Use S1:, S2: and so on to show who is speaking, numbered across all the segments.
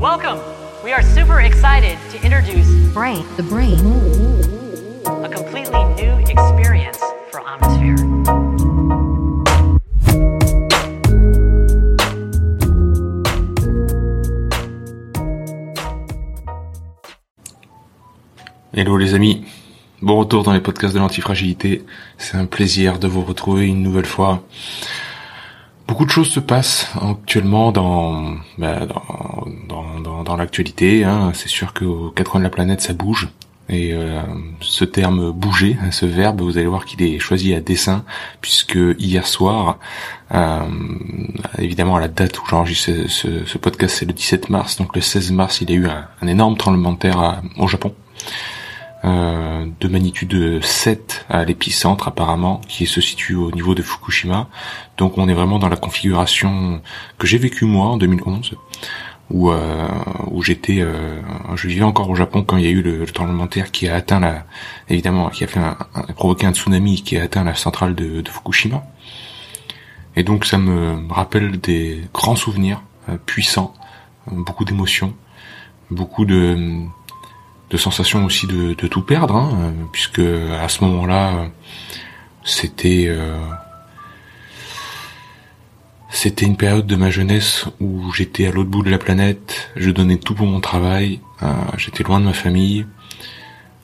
S1: Welcome. We are super excited to introduce
S2: Brain, the brain.
S1: a completely new experience for Omnisphere.
S3: Hello les amis, bon retour dans les podcasts de l'antifragilité. C'est un plaisir de vous retrouver une nouvelle fois. Beaucoup de choses se passent actuellement dans bah, dans, dans, l'actualité. Hein. C'est sûr qu'aux quatre coins de la planète ça bouge. Et euh, ce terme bouger, hein, ce verbe, vous allez voir qu'il est choisi à dessein, puisque hier soir, euh, évidemment à la date où j'enregistre ce, podcast, c'est le 17 mars, donc le 16 mars, il y a eu un, énorme tremblement de terre à- au Japon. Euh, de magnitude 7 à l'épicentre apparemment, qui se situe au niveau de Fukushima. Donc on est vraiment dans la configuration que j'ai vécue moi en 2011, où, euh, où j'étais, euh, je vivais encore au Japon quand il y a eu le, le tremblement de terre qui a atteint la, évidemment, qui a fait un, un- provoqué un tsunami qui a atteint la centrale de, de Fukushima. Et donc ça me rappelle des grands souvenirs euh, puissants, beaucoup d'émotions, beaucoup de de sensation aussi de, tout perdre, hein, puisque à ce moment-là, c'était euh, c'était une période de ma jeunesse où j'étais à l'autre bout de la planète, je donnais tout pour mon travail, euh, j'étais loin de ma famille.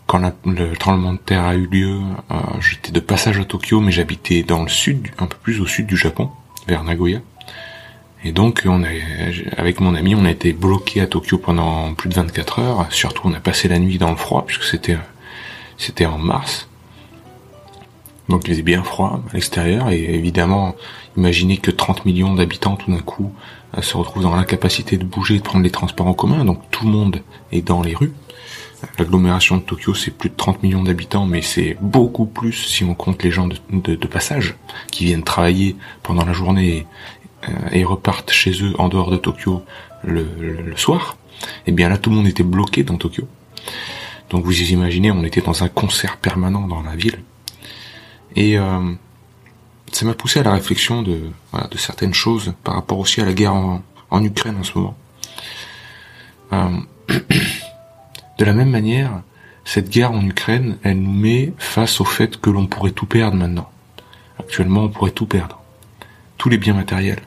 S3: Quand le tremblement de terre a eu lieu, euh, j'étais de passage à Tokyo, mais j'habitais dans le sud, un peu plus au sud du Japon, vers Nagoya. Et donc, on avec mon ami, on a été bloqué à Tokyo pendant plus de 24 heures. Surtout, on a passé la nuit dans le froid, puisque c'était, c'était en mars. Donc, il faisait bien froid à l'extérieur. Et évidemment, imaginez que 30 millions d'habitants, tout d'un coup, euh, se retrouvent dans l'incapacité de bouger, de prendre les transports en commun. Donc, tout le monde est dans les rues. L'agglomération de Tokyo, c'est plus de 30 millions d'habitants, mais c'est beaucoup plus si on compte les gens de, de- de passage qui viennent travailler pendant la journée et repartent chez eux en dehors de Tokyo le, soir, et bien là tout le monde était bloqué dans Tokyo. Donc vous imaginez, on était dans un concert permanent dans la ville. Et euh, ça m'a poussé à la réflexion de, certaines choses par rapport aussi à la guerre en, en Ukraine en ce moment. Euh, de la même manière, cette guerre en Ukraine, elle nous met face au fait que l'on pourrait tout perdre maintenant. Actuellement, on pourrait tout perdre. Tous les biens matériels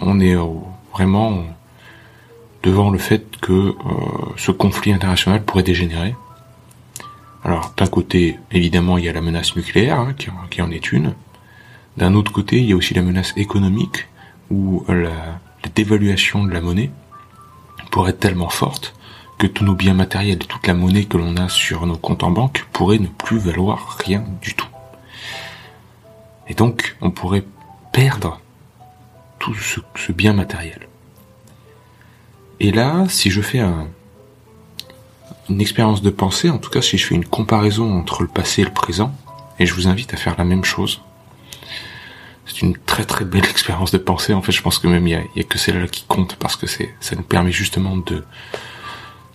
S3: on est euh, vraiment devant le fait que euh, ce conflit international pourrait dégénérer. Alors, d'un côté, évidemment, il y a la menace nucléaire, hein, qui, en- est une. D'un autre côté, il y a aussi la menace économique, où la, la dévaluation de la monnaie pourrait être tellement forte que tous nos biens matériels et toute la monnaie que l'on a sur nos comptes en banque pourraient ne plus valoir rien du tout. Et donc, on pourrait perdre tout ce, bien matériel. Et là, si je fais un- une expérience de pensée, en tout cas si je fais une comparaison entre le passé et le présent, et je vous invite à faire la même chose, c'est une très très belle expérience de pensée. En fait, je pense que même il y a, que celle-là qui compte parce que ça nous permet justement de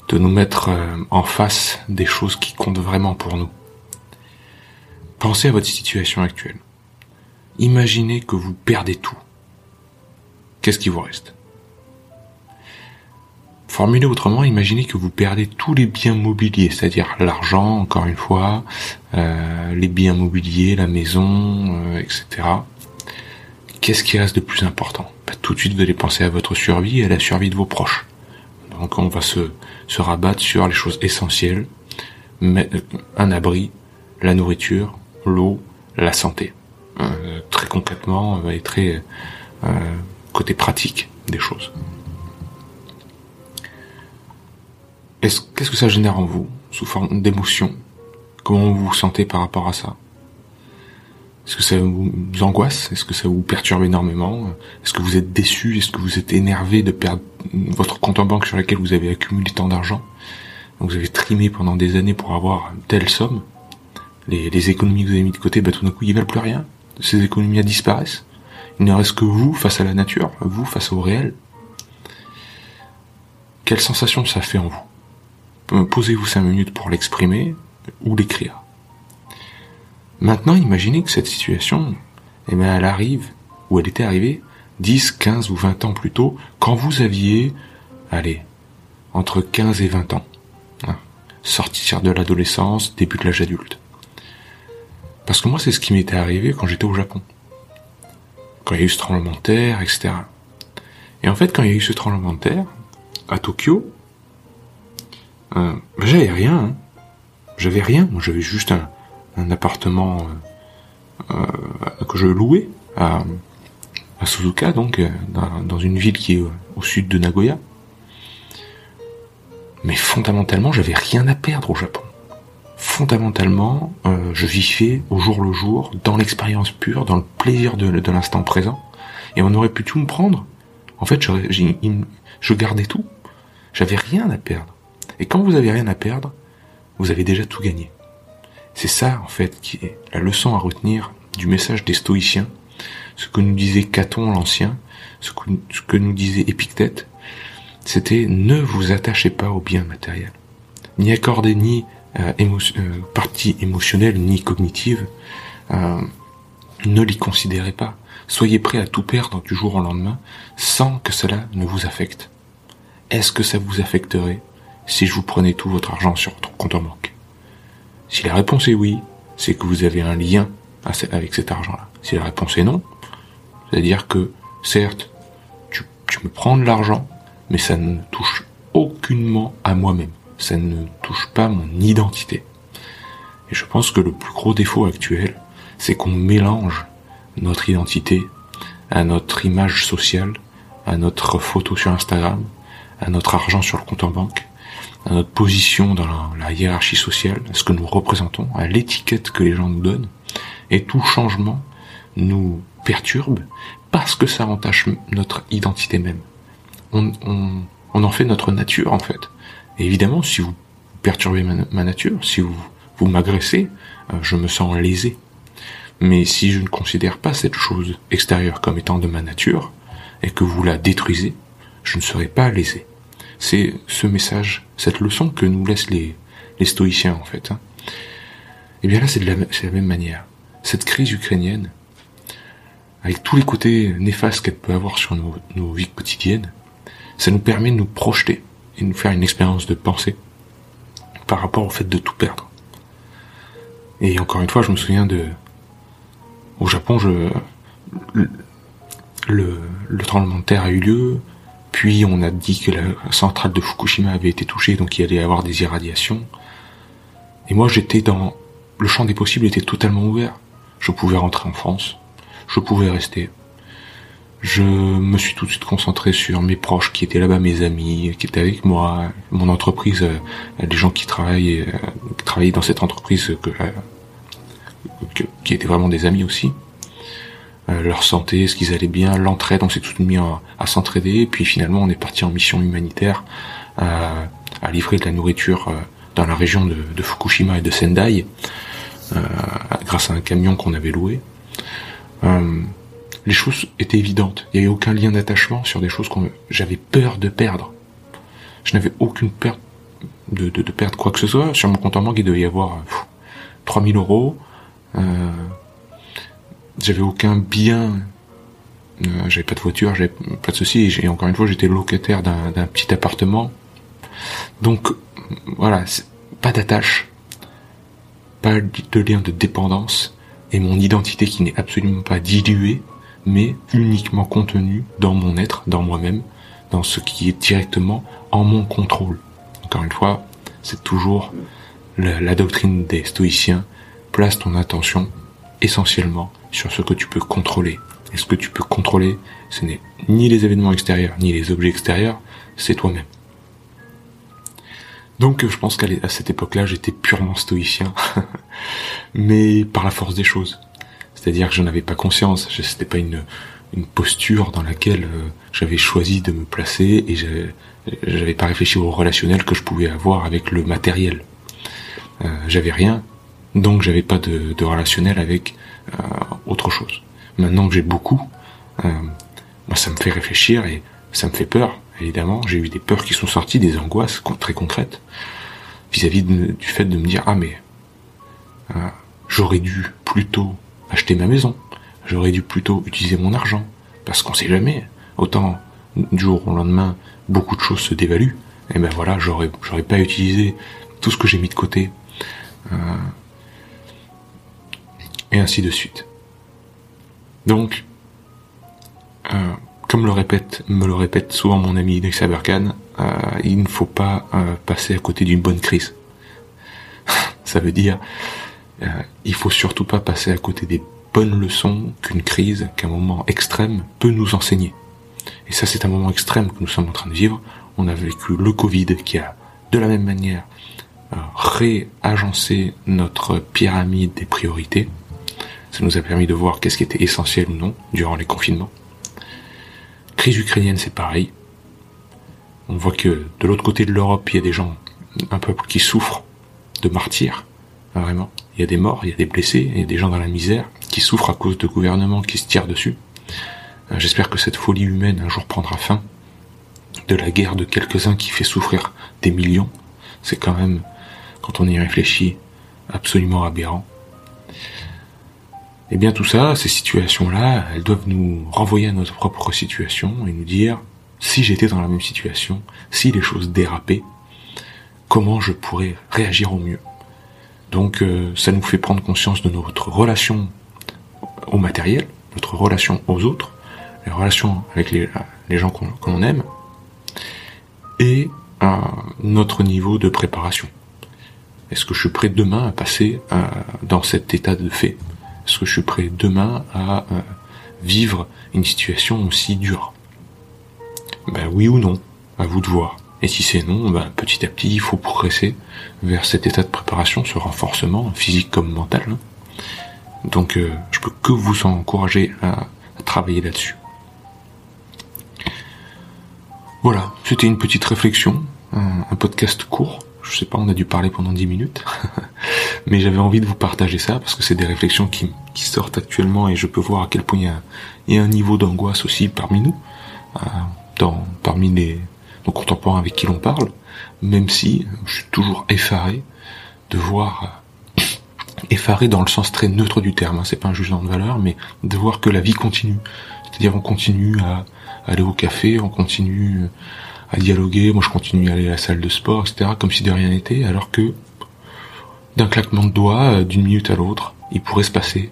S3: de nous mettre euh, en face des choses qui comptent vraiment pour nous. Pensez à votre situation actuelle. Imaginez que vous perdez tout qu'est-ce qui vous reste? Formulez autrement, imaginez que vous perdez tous les biens mobiliers, c'est-à-dire l'argent, encore une fois, euh, les biens mobiliers, la maison, euh, etc. Qu'est-ce qui reste de plus important? Bah, Tout de suite, vous allez penser à votre survie et à la survie de vos proches. Donc on va se, se rabattre sur les choses essentielles, euh, un abri, la nourriture, l'eau, la santé. Euh, très concrètement euh, et très euh, côté pratique des choses. Est-ce, qu'est-ce que ça génère en vous, sous forme d'émotion? Comment vous vous sentez par rapport à ça? Est-ce que ça vous angoisse? Est-ce que ça vous perturbe énormément? Est-ce que vous êtes déçu? Est-ce que vous êtes énervé de perdre votre compte en banque sur lequel vous avez accumulé tant d'argent? Vous avez trimé pendant des années pour avoir telle somme? Les, économies que vous avez mis de côté, bah, tout d'un coup, ils valent plus rien. Ces économies disparaissent. Il ne reste que vous face à la nature, vous face au réel. Quelle sensation ça fait en vous? Euh, Posez-vous cinq minutes pour l'exprimer ou l'écrire. Maintenant, imaginez que cette situation, eh bien, elle arrive, ou elle était arrivée 10, 15 ou 20 ans plus tôt, quand vous aviez, allez, entre 15 et 20 ans. Hein, sortir de l'adolescence, début de l'âge adulte. Parce que moi, c'est ce qui m'était arrivé quand j'étais au Japon. Il y a eu ce tremblement de terre, etc. Et en fait, quand il y a eu ce tremblement de terre, à Tokyo, euh, ben, j'avais rien. Hein. J'avais rien. Moi, j'avais juste un, appartement euh, euh, que je louais à Suzuka, donc dans, une ville qui est au sud de Nagoya. Mais fondamentalement, j'avais rien à perdre au Japon. Fondamentalement, je vivais au jour le jour, dans l'expérience pure, dans le plaisir de, l'instant présent. Et on aurait pu tout me prendre. En fait, je gardais tout. J'avais rien à perdre. Et quand vous avez rien à perdre, vous avez déjà tout gagné. C'est ça, en fait, qui est la leçon à retenir du message des stoïciens, ce que nous disait Caton l'Ancien, ce que, nous disait Épictète, c'était ne vous attachez pas aux biens matériels. Ni accordez ni euh, euh, partie émotionnelle ni cognitive, euh, ne l'y considérez pas. Soyez prêt à tout perdre du jour au lendemain sans que cela ne vous affecte. Est-ce que ça vous affecterait si je vous prenais tout votre argent sur votre compte en banque? Si la réponse est oui, c'est que vous avez un lien avec cet argent-là. Si la réponse est non, c'est-à-dire que, certes, tu, me prends de l'argent, mais ça ne touche aucunement à moi-même. Ça ne touche pas mon identité. Et je pense que le plus gros défaut actuel, c'est qu'on mélange notre identité à notre image sociale, à notre photo sur Instagram, à notre argent sur le compte en banque, à notre position dans la, hiérarchie sociale, à ce que nous représentons, à l'étiquette que les gens nous donnent. Et tout changement nous perturbe parce que ça entache notre identité même. On, en fait notre nature en fait. Évidemment, si vous perturbez ma, nature, si vous, vous m'agressez, euh, je me sens lésé. Mais si je ne considère pas cette chose extérieure comme étant de ma nature, et que vous la détruisez, je ne serai pas lésé. C'est ce message, cette leçon que nous laissent les, stoïciens en fait. Hein. eh bien là, c'est de la, même manière. Cette crise ukrainienne, avec tous les côtés néfastes qu'elle peut avoir sur nos vies quotidiennes, ça nous permet de nous projeter faire une expérience de pensée par rapport au fait de tout perdre. Et encore une fois, je me souviens de, au Japon, je, le, le tremblement de terre a eu lieu, puis on a dit que la centrale de Fukushima avait été touchée, donc il allait y avoir des irradiations. Et moi j'étais dans... Le champ des possibles était totalement ouvert. Je pouvais rentrer en France, je pouvais rester. Je me suis tout de suite concentré sur mes proches qui étaient là-bas, mes amis, qui étaient avec moi, mon entreprise, euh, les gens qui travaillent, euh, qui travaillaient dans cette entreprise que, euh, qui étaient vraiment des amis aussi. Euh, leur santé, ce qu'ils allaient bien, l'entraide, on s'est tout mis à, s'entraider, et puis finalement on est parti en mission humanitaire euh, à livrer de la nourriture euh, dans la région de, Fukushima et de Sendai, grâce à un camion qu'on avait loué. Les choses étaient évidentes, il n'y avait aucun lien d'attachement sur des choses que j'avais peur de perdre. Je n'avais aucune peur de, de, perdre quoi que ce soit. Sur mon compte en banque, il devait y avoir 3000 euros. Euh, j'avais aucun bien, euh, j'avais pas de voiture, j'avais pas de souci, et encore une fois j'étais locataire d'un petit appartement. Donc voilà, pas d'attache, pas de lien de dépendance, et mon identité qui n'est absolument pas diluée, mais uniquement contenue dans mon être, dans moi-même, dans ce qui est directement en mon contrôle. Encore une fois, c'est toujours la doctrine des stoïciens, place ton attention essentiellement sur ce que tu peux contrôler. Et ce que tu peux contrôler, ce n'est ni les événements extérieurs, ni les objets extérieurs, c'est toi-même. Donc je pense qu'à cette époque-là, j'étais purement stoïcien, mais par la force des choses. C'est-à-dire que je n'avais pas conscience, c'était pas une, une posture dans laquelle euh, j'avais choisi de me placer et j'avais pas réfléchi au relationnel que je pouvais avoir avec le matériel. Euh, j'avais rien, donc j'avais pas de, de relationnel avec euh, autre chose. Maintenant que j'ai beaucoup, euh, moi ça me fait réfléchir et ça me fait peur. Évidemment, j'ai eu des peurs qui sont sorties, des angoisses très concrètes vis-à-vis du fait de me dire ah mais j'aurais dû plutôt acheter ma maison, j'aurais dû plutôt utiliser mon argent, parce qu'on sait jamais, autant du jour au lendemain, beaucoup de choses se dévaluent, et ben voilà, j'aurais, pas utilisé tout ce que j'ai mis de côté, euh, et ainsi de suite. Donc, euh, comme le répète, me le répète souvent mon ami Nick Saberkan, euh, il ne faut pas passer à côté d'une bonne crise. Ça veut dire, il faut surtout pas passer à côté des bonnes leçons qu'une crise, qu'un moment extrême peut nous enseigner. Et ça, c'est un moment extrême que nous sommes en train de vivre. On a vécu le Covid qui a, de la même manière, euh, réagencé notre pyramide des priorités. Ça nous a permis de voir qu'est-ce qui était essentiel ou non durant les confinements. Crise ukrainienne, c'est pareil. On voit que de l'autre côté de l'Europe, il y a des gens, un peuple qui souffre de martyrs, vraiment. Il y a des morts, il y a des blessés, il y a des gens dans la misère qui souffrent à cause de gouvernements qui se tirent dessus. Euh, j'espère que cette folie humaine un jour prendra fin. De la guerre de quelques-uns qui fait souffrir des millions, c'est quand même, quand on y réfléchit, absolument aberrant. Et eh bien tout ça, ces situations-là, elles doivent nous renvoyer à notre propre situation et nous dire, si j'étais dans la même situation, si les choses dérapaient, comment je pourrais réagir au mieux. Donc euh, ça nous fait prendre conscience de notre relation au matériel, notre relation aux autres, les relations avec les, gens qu'on aime, et notre niveau de préparation. Est-ce que je suis prêt demain à passer euh, dans cet état de fait? Est-ce que je suis prêt demain à euh, vivre une situation aussi dure? Ben oui ou non, à vous de voir. Et si c'est non, ben, petit à petit, il faut progresser vers cet état de préparation, ce renforcement, physique comme mental. Hein. Donc euh, je peux que vous encourager à travailler là-dessus. Voilà, c'était une petite réflexion, un, podcast court. Je sais pas, on a dû parler pendant 10 minutes. Mais j'avais envie de vous partager ça parce que c'est des réflexions qui, sortent actuellement et je peux voir à quel point il y a, un niveau d'angoisse aussi parmi nous, euh, dans, parmi les, nos contemporains avec qui l'on parle, même si je suis toujours effaré de voir euh, effaré dans le sens très neutre du terme, hein, c'est pas un jugement de valeur, mais de voir que la vie continue. C'est-à-dire on continue à, aller au café, on continue à dialoguer, moi je continue à aller à la salle de sport, etc., comme si de rien n'était, alors que d'un claquement de doigts, euh, d'une minute à l'autre, il pourrait se passer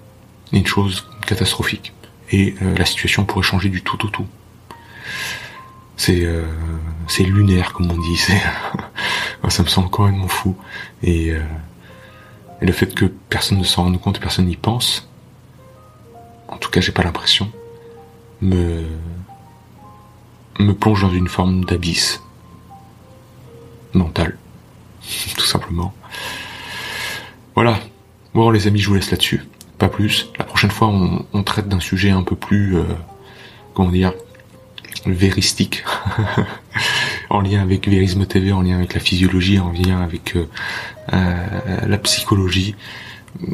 S3: une chose catastrophique. Et euh, la situation pourrait changer du tout au tout. C'est euh, c'est lunaire comme on dit, c'est ça me semble complètement fou. Et, et le fait que personne ne s'en rende compte, personne n'y pense, en tout cas j'ai pas l'impression, me me plonge dans une forme d'abysse mental, tout simplement. Voilà. Bon les amis, je vous laisse là-dessus. Pas plus. La prochaine fois, on, traite d'un sujet un peu plus, euh, comment dire, véristique, en lien avec Vérisme TV, en lien avec la physiologie, en lien avec euh, euh, la psychologie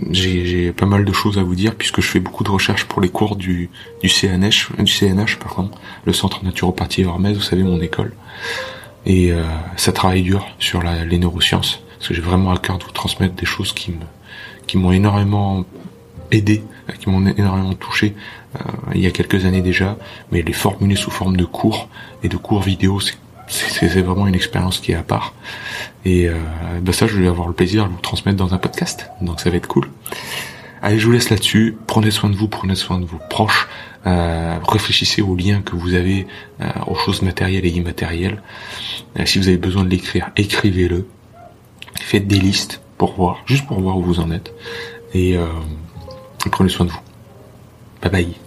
S3: j'ai pas mal de choses à vous dire puisque je fais beaucoup de recherches pour les cours du, du CNH, du CNH pardon, le Centre Naturopathie Hermès, vous savez mon école. Et euh, ça travaille dur sur la, les neurosciences parce que j'ai vraiment à cœur de vous transmettre des choses qui qui m'ont énormément aidé, qui m'ont énormément touché euh, il y a quelques années déjà, mais les formuler sous forme de cours et de cours vidéo, c'est vraiment une expérience qui est à part. Et euh, bah ça, je vais avoir le plaisir de vous transmettre dans un podcast. Donc ça va être cool. Allez, je vous laisse là-dessus. Prenez soin de vous, prenez soin de vos proches. Euh, réfléchissez aux liens que vous avez euh, aux choses matérielles et immatérielles. Euh, si vous avez besoin de l'écrire, écrivez-le. Faites des listes pour voir, juste pour voir où vous en êtes. Et, et prenez soin de vous. Bye bye.